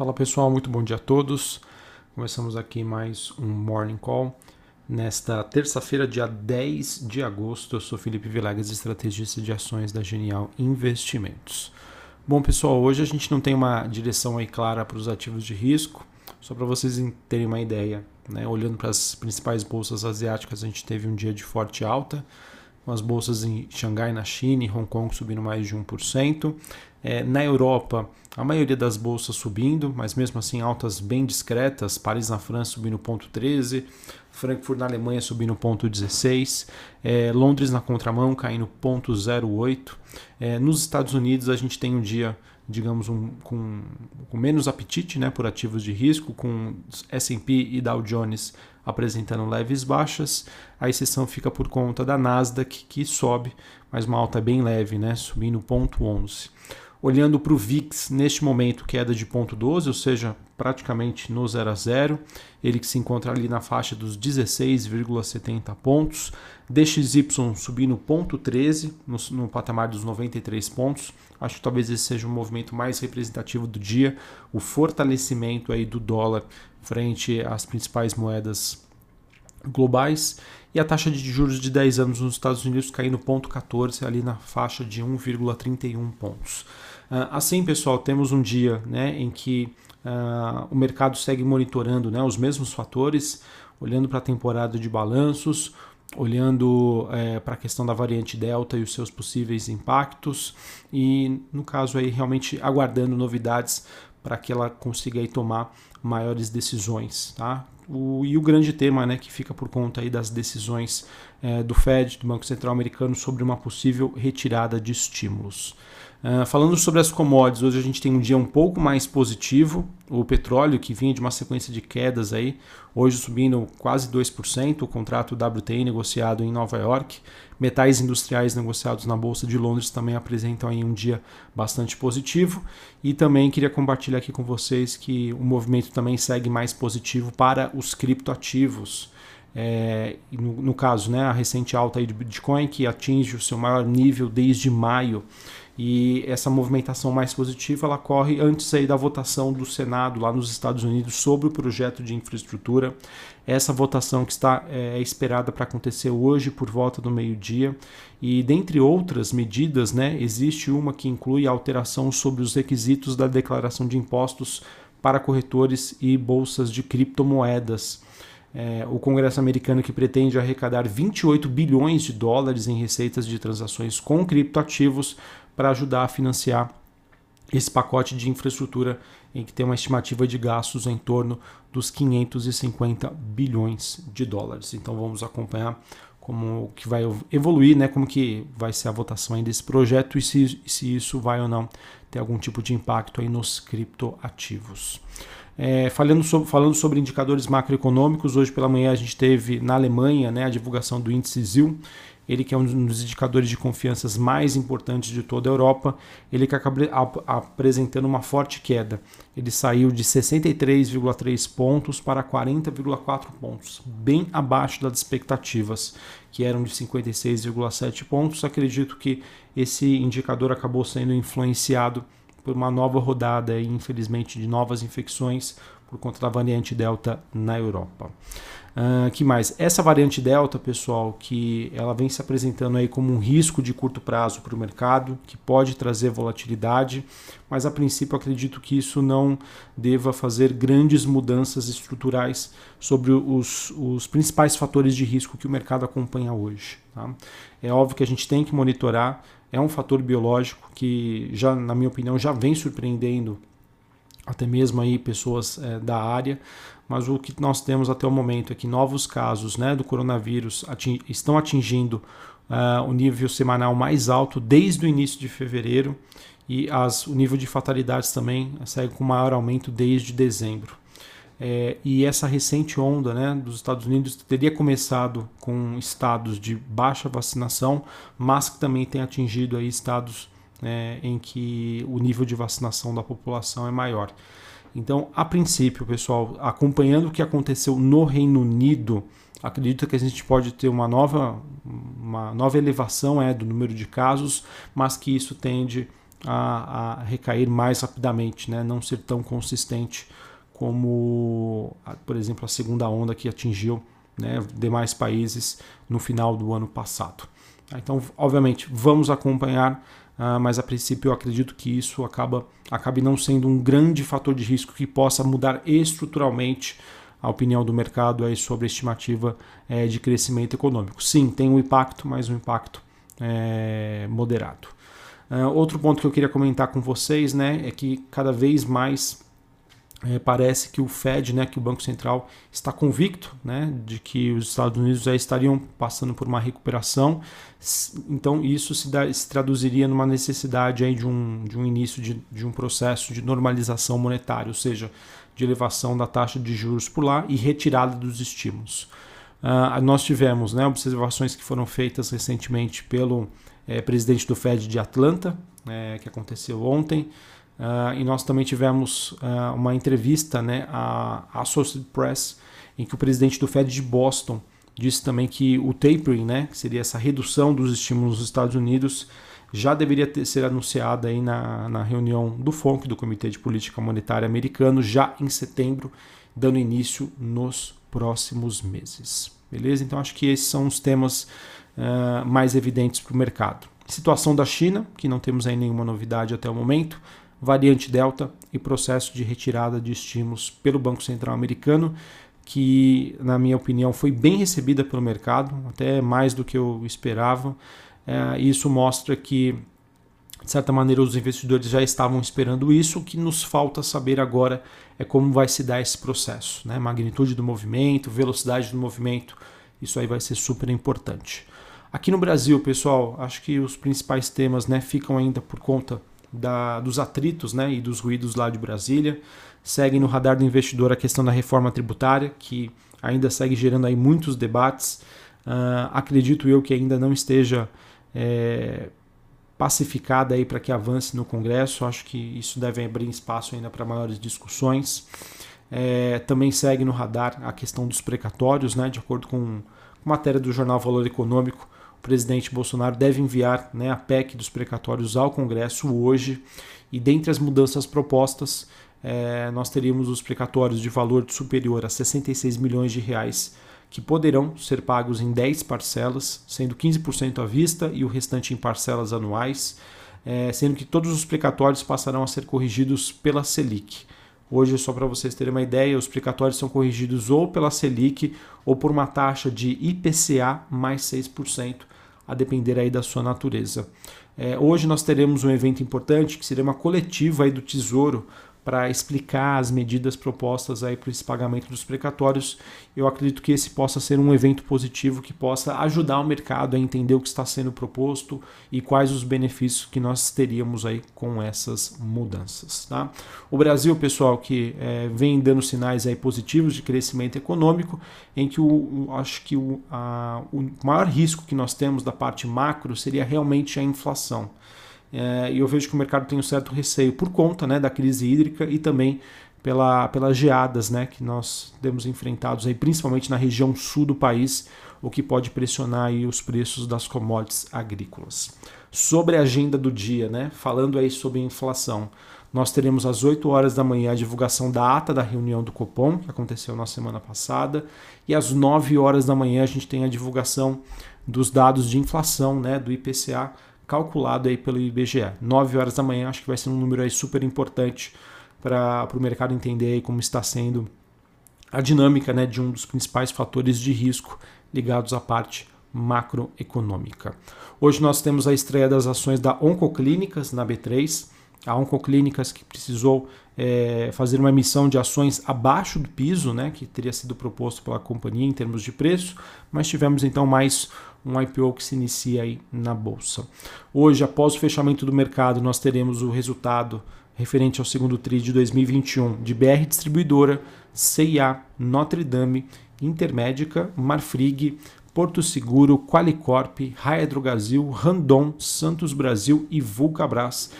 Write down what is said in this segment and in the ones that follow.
Fala pessoal, muito bom dia a todos. Começamos aqui mais um Morning Call. Nesta terça-feira, dia 10 de agosto, eu sou Felipe Vilegas, estrategista de ações da Genial Investimentos. Bom pessoal, hoje a gente não tem uma direção aí clara para os ativos de risco, só para vocês terem uma ideia. Né? Olhando para as principais bolsas asiáticas, a gente teve um dia de forte alta, com as bolsas em Xangai, na China e Hong Kong subindo mais de 1%. É, na Europa, a maioria das bolsas subindo, mas mesmo assim altas bem discretas. Paris na França subindo 0,13, Frankfurt na Alemanha subindo 0,16, é, Londres na contramão caindo 0,08. É, nos Estados Unidos a gente tem um dia digamos, um, com, com, menos apetite né, por ativos de risco, com S&P e Dow Jones apresentando leves baixas. A exceção fica por conta da Nasdaq, que sobe, mas uma alta bem leve, né, subindo 0,11. Olhando para o VIX, neste momento queda de 0,12, ou seja, praticamente no 0 a 0, ele que se encontra ali na faixa dos 16,70 pontos, DXY subindo 0,13 no, no patamar dos 93 pontos. Acho que talvez esse seja o movimento mais representativo do dia, o fortalecimento aí do dólar frente às principais moedas globais e a taxa de juros de 10 anos nos Estados Unidos caindo 0,14 ali na faixa de 1,31 pontos. Uh, assim, pessoal, temos um dia né, em que uh, o mercado segue monitorando né, os mesmos fatores, olhando para a temporada de balanços, olhando é, para a questão da variante Delta e os seus possíveis impactos e, no caso, aí realmente aguardando novidades para que ela consiga aí tomar maiores decisões. Tá? O, e o grande tema né, que fica por conta aí das decisões é, do Fed, do Banco Central Americano, sobre uma possível retirada de estímulos. Uh, falando sobre as commodities, hoje a gente tem um dia um pouco mais positivo. O petróleo, que vinha de uma sequência de quedas aí, hoje subindo quase 2%. O contrato WTI negociado em Nova York. Metais industriais negociados na Bolsa de Londres também apresentam aí um dia bastante positivo. E também queria compartilhar aqui com vocês que o movimento também segue mais positivo para os criptoativos. É, no, no, caso, né, a recente alta aí do Bitcoin, que atinge o seu maior nível desde maio e essa movimentação mais positiva ela corre antes aí da votação do Senado lá nos Estados Unidos sobre o projeto de infraestrutura. Essa votação que está é, é esperada para acontecer hoje por volta do meio-dia. E dentre outras medidas, né, existe uma que inclui a alteração sobre os requisitos da declaração de impostos para corretores e bolsas de criptomoedas. É, o Congresso americano que pretende arrecadar 28 bilhões de dólares em receitas de transações com criptoativos para ajudar a financiar esse pacote de infraestrutura em que tem uma estimativa de gastos em torno dos 550 bilhões de dólares. Então vamos acompanhar como que vai evoluir, né, como que vai ser a votação aí desse projeto e se, se isso vai ou não ter algum tipo de impacto aí nos criptoativos. É, falando, sobre, falando sobre indicadores macroeconômicos, hoje pela manhã a gente teve na Alemanha né, a divulgação do índice ZIL, ele que é um dos indicadores de confiança mais importantes de toda a Europa, ele que acaba apresentando uma forte queda. Ele saiu de 63,3 pontos para 40,4 pontos, bem abaixo das expectativas, que eram de 56,7 pontos. Acredito que esse indicador acabou sendo influenciado por uma nova rodada, infelizmente, de novas infecções por conta da variante Delta na Europa. Uh, que mais? Essa variante Delta, pessoal, que ela vem se apresentando aí como um risco de curto prazo para o mercado, que pode trazer volatilidade, mas a princípio acredito que isso não deva fazer grandes mudanças estruturais sobre os, os principais fatores de risco que o mercado acompanha hoje. Tá? É óbvio que a gente tem que monitorar, é um fator biológico que já, na minha opinião, já vem surpreendendo até mesmo aí pessoas é, da área, mas o que nós temos até o momento é que novos casos né, do coronavírus ating estão atingindo uh, o nível semanal mais alto desde o início de fevereiro e as, o nível de fatalidades também segue com maior aumento desde dezembro. É, e essa recente onda né, dos Estados Unidos teria começado com estados de baixa vacinação, mas que também tem atingido aí estados né, em que o nível de vacinação da população é maior. Então, a princípio, pessoal, acompanhando o que aconteceu no Reino Unido, acredito que a gente pode ter uma nova, uma nova elevação é, do número de casos, mas que isso tende a, a recair mais rapidamente, né? não ser tão consistente como, por exemplo, a segunda onda que atingiu né, demais países no final do ano passado. Então, obviamente, vamos acompanhar, mas a princípio eu acredito que isso acaba, acabe não sendo um grande fator de risco que possa mudar estruturalmente a opinião do mercado aí sobre a estimativa é, de crescimento econômico. Sim, tem um impacto, mas um impacto é, moderado. Uh, outro ponto que eu queria comentar com vocês né, é que cada vez mais é, parece que o Fed, né, que o Banco Central está convicto né, de que os Estados Unidos já estariam passando por uma recuperação, então isso se, se traduziria numa necessidade aí de, um, de um início de, de um processo de normalização monetária, ou seja, de elevação da taxa de juros por lá e retirada dos estímulos. Uh, nós tivemos né, observações que foram feitas recentemente pelo é, presidente do Fed de Atlanta, é, que aconteceu ontem, uh, e nós também tivemos uh, uma entrevista né, à Associated Press, em que o presidente do Fed de Boston disse também que o tapering, né, que seria essa redução dos estímulos nos Estados Unidos, já deveria ter, ser anunciada aí na, na reunião do FONC, do Comitê de Política Monetária Americano, já em setembro, dando início nos próximos meses. Beleza? Então acho que esses são os temas uh, mais evidentes para o mercado. Situação da China, que não temos aí nenhuma novidade até o momento, variante Delta e processo de retirada de estímulos pelo Banco Central Americano, que, na minha opinião, foi bem recebida pelo mercado, até mais do que eu esperava. É, isso mostra que, de certa maneira, os investidores já estavam esperando isso. O que nos falta saber agora é como vai se dar esse processo, né? magnitude do movimento, velocidade do movimento. Isso aí vai ser super importante. Aqui no Brasil, pessoal, acho que os principais temas né, ficam ainda por conta da, dos atritos né, e dos ruídos lá de Brasília. Segue no radar do investidor a questão da reforma tributária, que ainda segue gerando aí muitos debates. Uh, acredito eu que ainda não esteja é, pacificada aí para que avance no Congresso. Acho que isso deve abrir espaço ainda para maiores discussões. É, também segue no radar a questão dos precatórios, né, de acordo com matéria do jornal Valor Econômico. O presidente Bolsonaro deve enviar né, a PEC dos precatórios ao Congresso hoje. E dentre as mudanças propostas, é, nós teríamos os precatórios de valor superior a 66 milhões de reais que poderão ser pagos em 10 parcelas, sendo 15% à vista e o restante em parcelas anuais, é, sendo que todos os precatórios passarão a ser corrigidos pela Selic. Hoje, só para vocês terem uma ideia, os precatórios são corrigidos ou pela Selic ou por uma taxa de IPCA mais 6%, a depender aí da sua natureza. É, hoje nós teremos um evento importante que seria uma coletiva aí do Tesouro para explicar as medidas propostas aí para esse pagamento dos precatórios. Eu acredito que esse possa ser um evento positivo que possa ajudar o mercado a entender o que está sendo proposto e quais os benefícios que nós teríamos aí com essas mudanças. Tá? O Brasil, pessoal, que é, vem dando sinais aí positivos de crescimento econômico, em que o, acho que o, a, o maior risco que nós temos da parte macro seria realmente a inflação. É, e eu vejo que o mercado tem um certo receio por conta né, da crise hídrica e também pela, pelas geadas né, que nós temos enfrentados, aí, principalmente na região sul do país, o que pode pressionar aí os preços das commodities agrícolas. Sobre a agenda do dia, né, falando aí sobre inflação, nós teremos às 8 horas da manhã a divulgação da ata da reunião do Copom, que aconteceu na semana passada, e às 9 horas da manhã a gente tem a divulgação dos dados de inflação né, do IPCA calculado aí pelo IBGE. 9 horas da manhã, acho que vai ser um número aí super importante para o mercado entender aí como está sendo a dinâmica né, de um dos principais fatores de risco ligados à parte macroeconômica. Hoje nós temos a estreia das ações da Oncoclínicas na B3. A Oncoclínicas que precisou é, fazer uma emissão de ações abaixo do piso, né, que teria sido proposto pela companhia em termos de preço, mas tivemos então mais um IPO que se inicia aí na bolsa. Hoje, após o fechamento do mercado, nós teremos o resultado referente ao segundo TRI de 2021 de BR Distribuidora, CIA, Notre Dame, Intermédica, Marfrig, Porto Seguro, Qualicorp, Raia Drogasil, Randon, Santos Brasil e Vulcabras.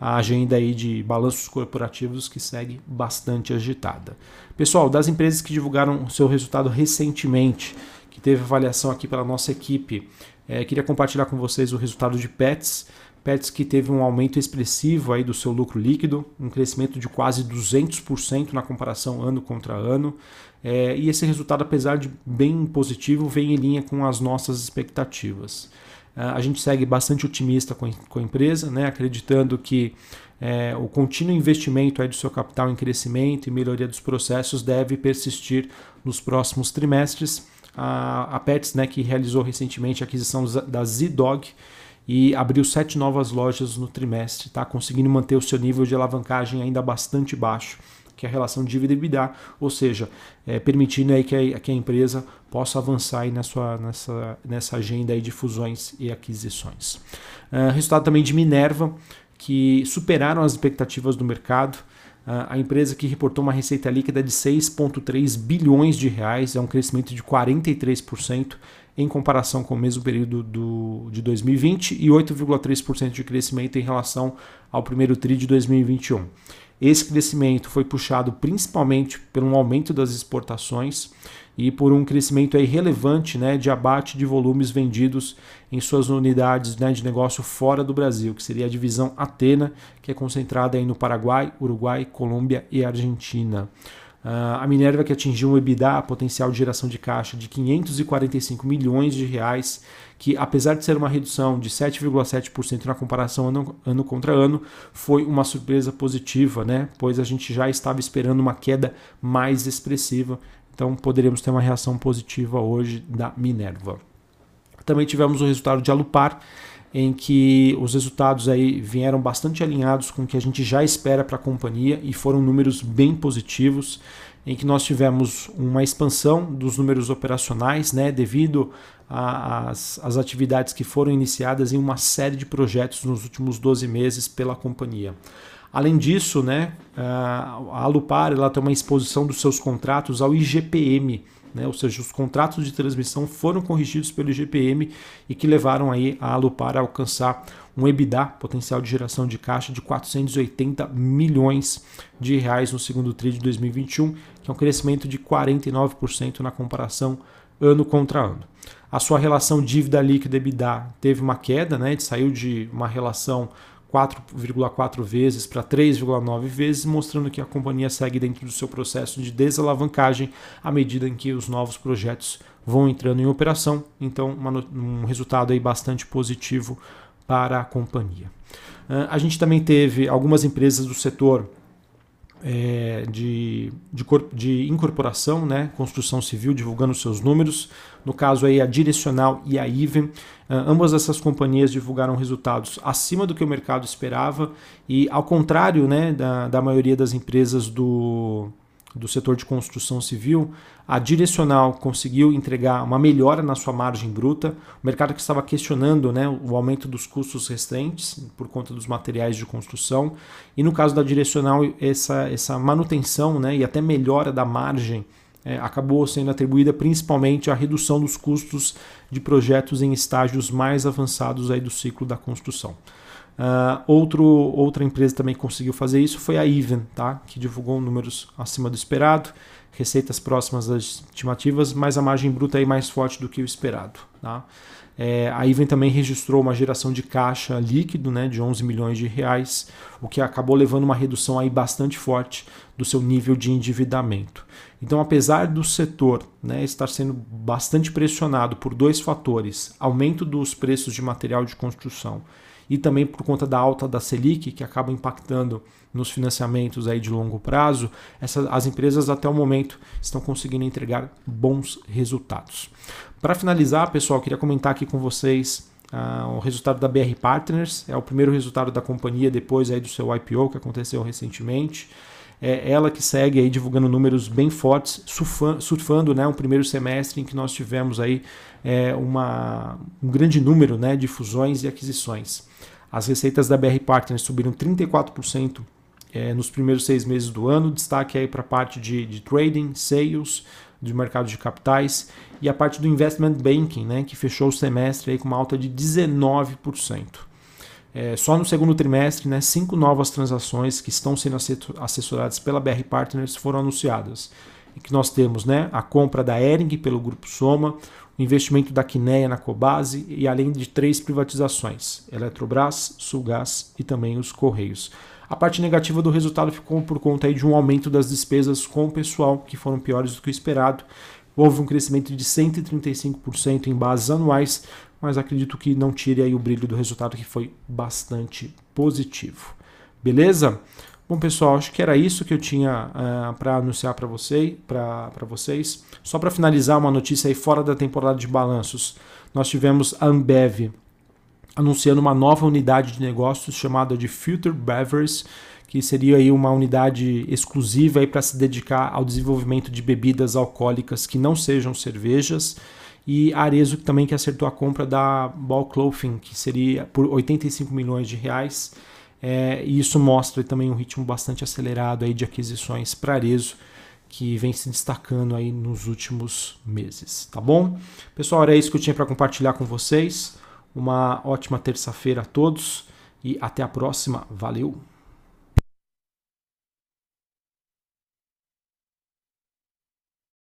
A agenda aí de balanços corporativos que segue bastante agitada. Pessoal, das empresas que divulgaram seu resultado recentemente, que teve avaliação aqui pela nossa equipe. É, queria compartilhar com vocês o resultado de Pets. Pets que teve um aumento expressivo aí do seu lucro líquido, um crescimento de quase 200% na comparação ano contra ano. É, e esse resultado, apesar de bem positivo, vem em linha com as nossas expectativas. Uh, a gente segue bastante otimista com, com a empresa, né, acreditando que é, o contínuo investimento aí do seu capital em crescimento e melhoria dos processos deve persistir nos próximos trimestres. A, a Pets, né, que realizou recentemente a aquisição da Z-Dog, e abriu sete novas lojas no trimestre, está conseguindo manter o seu nível de alavancagem ainda bastante baixo, que é a relação dívida EBITDA, ou seja, é, permitindo aí que a, que a empresa possa avançar aí na sua, nessa, nessa agenda aí de fusões e aquisições. Uh, resultado também de Minerva, que superaram as expectativas do mercado. A empresa que reportou uma receita líquida de 6,3 bilhões de reais, é um crescimento de 43%, em comparação com o mesmo período do, de 2020 e 8,3% de crescimento em relação ao primeiro TRI de 2021. Esse crescimento foi puxado principalmente por um aumento das exportações e por um crescimento aí relevante né, de abate de volumes vendidos em suas unidades né, de negócio fora do Brasil, que seria a divisão Atena, que é concentrada aí no Paraguai, Uruguai, Colômbia e Argentina. Uh, a Minerva que atingiu um EBITDA, potencial de geração de caixa, de 545 milhões de reais, que apesar de ser uma redução de 7,7% na comparação ano, ano contra ano, foi uma surpresa positiva, né? pois a gente já estava esperando uma queda mais expressiva, então poderíamos ter uma reação positiva hoje da Minerva. Também tivemos o resultado de Alupar, em que os resultados aí vieram bastante alinhados com o que a gente já espera para a companhia e foram números bem positivos, em que nós tivemos uma expansão dos números operacionais, né, devido às atividades que foram iniciadas em uma série de projetos nos últimos 12 meses pela companhia. Além disso, né, a Alupar ela tem uma exposição dos seus contratos ao IGPM, né? ou seja, os contratos de transmissão foram corrigidos pelo IGPM e que levaram aí a Alupar a alcançar um EBITDA, potencial de geração de caixa, de 480 milhões de reais no segundo TRI de 2021, que é um crescimento de 49% na comparação ano contra ano. A sua relação dívida líquida EBITDA teve uma queda, né? saiu de uma relação 4,4 vezes para 3,9 vezes, mostrando que a companhia segue dentro do seu processo de desalavancagem à medida em que os novos projetos vão entrando em operação. Então, uma, um resultado aí bastante positivo para a companhia. A gente também teve algumas empresas do setor é, de, de, de, incorporação, né, construção civil, divulgando seus números. No caso aí a Direcional e a Iven, uh, ambas essas companhias divulgaram resultados acima do que o mercado esperava e ao contrário né, da, da maioria das empresas do, do setor de construção civil, a Direcional conseguiu entregar uma melhora na sua margem bruta. O mercado que estava questionando né, o aumento dos custos restantes por conta dos materiais de construção. E no caso da Direcional, essa, essa manutenção né, e até melhora da margem é, acabou sendo atribuída principalmente à redução dos custos de projetos em estágios mais avançados aí do ciclo da construção. Uh, outro, outra empresa também conseguiu fazer isso foi a Even, tá? que divulgou números acima do esperado, receitas próximas das estimativas, mas a margem bruta aí mais forte do que o esperado. Tá? É, a Even também registrou uma geração de caixa líquido né, de 11 milhões de reais, o que acabou levando uma redução aí bastante forte do seu nível de endividamento. Então, apesar do setor né, estar sendo bastante pressionado por dois fatores: aumento dos preços de material de construção e também por conta da alta da Selic, que acaba impactando nos financiamentos aí de longo prazo, essa, as empresas até o momento estão conseguindo entregar bons resultados. Para finalizar, pessoal, queria comentar aqui com vocês uh, o resultado da BR Partners, é o primeiro resultado da companhia depois aí do seu IPO que aconteceu recentemente é ela que segue aí divulgando números bem fortes, surfando, surfando né, um primeiro semestre em que nós tivemos aí é, uma, um grande número né, de fusões e aquisições. As receitas da BR Partners subiram 34% é, nos primeiros seis meses do ano, destaque aí para a parte de, de trading, sales, de mercado de capitais e a parte do investment banking, né, que fechou o semestre aí com uma alta de 19%. É, só no segundo trimestre, né, cinco novas transações que estão sendo assessoradas pela BR Partners foram anunciadas. E que nós temos né, a compra da Ering pelo Grupo Soma, investimento da Quineia na Cobase e além de três privatizações, Eletrobras, Sulgás e também os Correios. A parte negativa do resultado ficou por conta de um aumento das despesas com o pessoal, que foram piores do que o esperado. Houve um crescimento de 135% em bases anuais, mas acredito que não tire aí o brilho do resultado, que foi bastante positivo. Beleza? Bom, pessoal, acho que era isso que eu tinha uh, eh, para anunciar para você, vocês. Só para finalizar, uma notícia aí fora da temporada de balanços. Nós tivemos a Ambev anunciando uma nova unidade de negócios chamada de Filter Beverage, que seria aí uma unidade exclusiva para se dedicar ao desenvolvimento de bebidas alcoólicas que não sejam cervejas. E a Arezo também que acertou a compra da Ball Clothing, que seria por 85 milhões de reais é, e isso mostra também um ritmo bastante acelerado aí de aquisições para Arezo, que vem se destacando aí nos últimos meses, tá bom? Pessoal, era isso que eu tinha para compartilhar com vocês. Uma ótima terça-feira a todos e até a próxima. Valeu!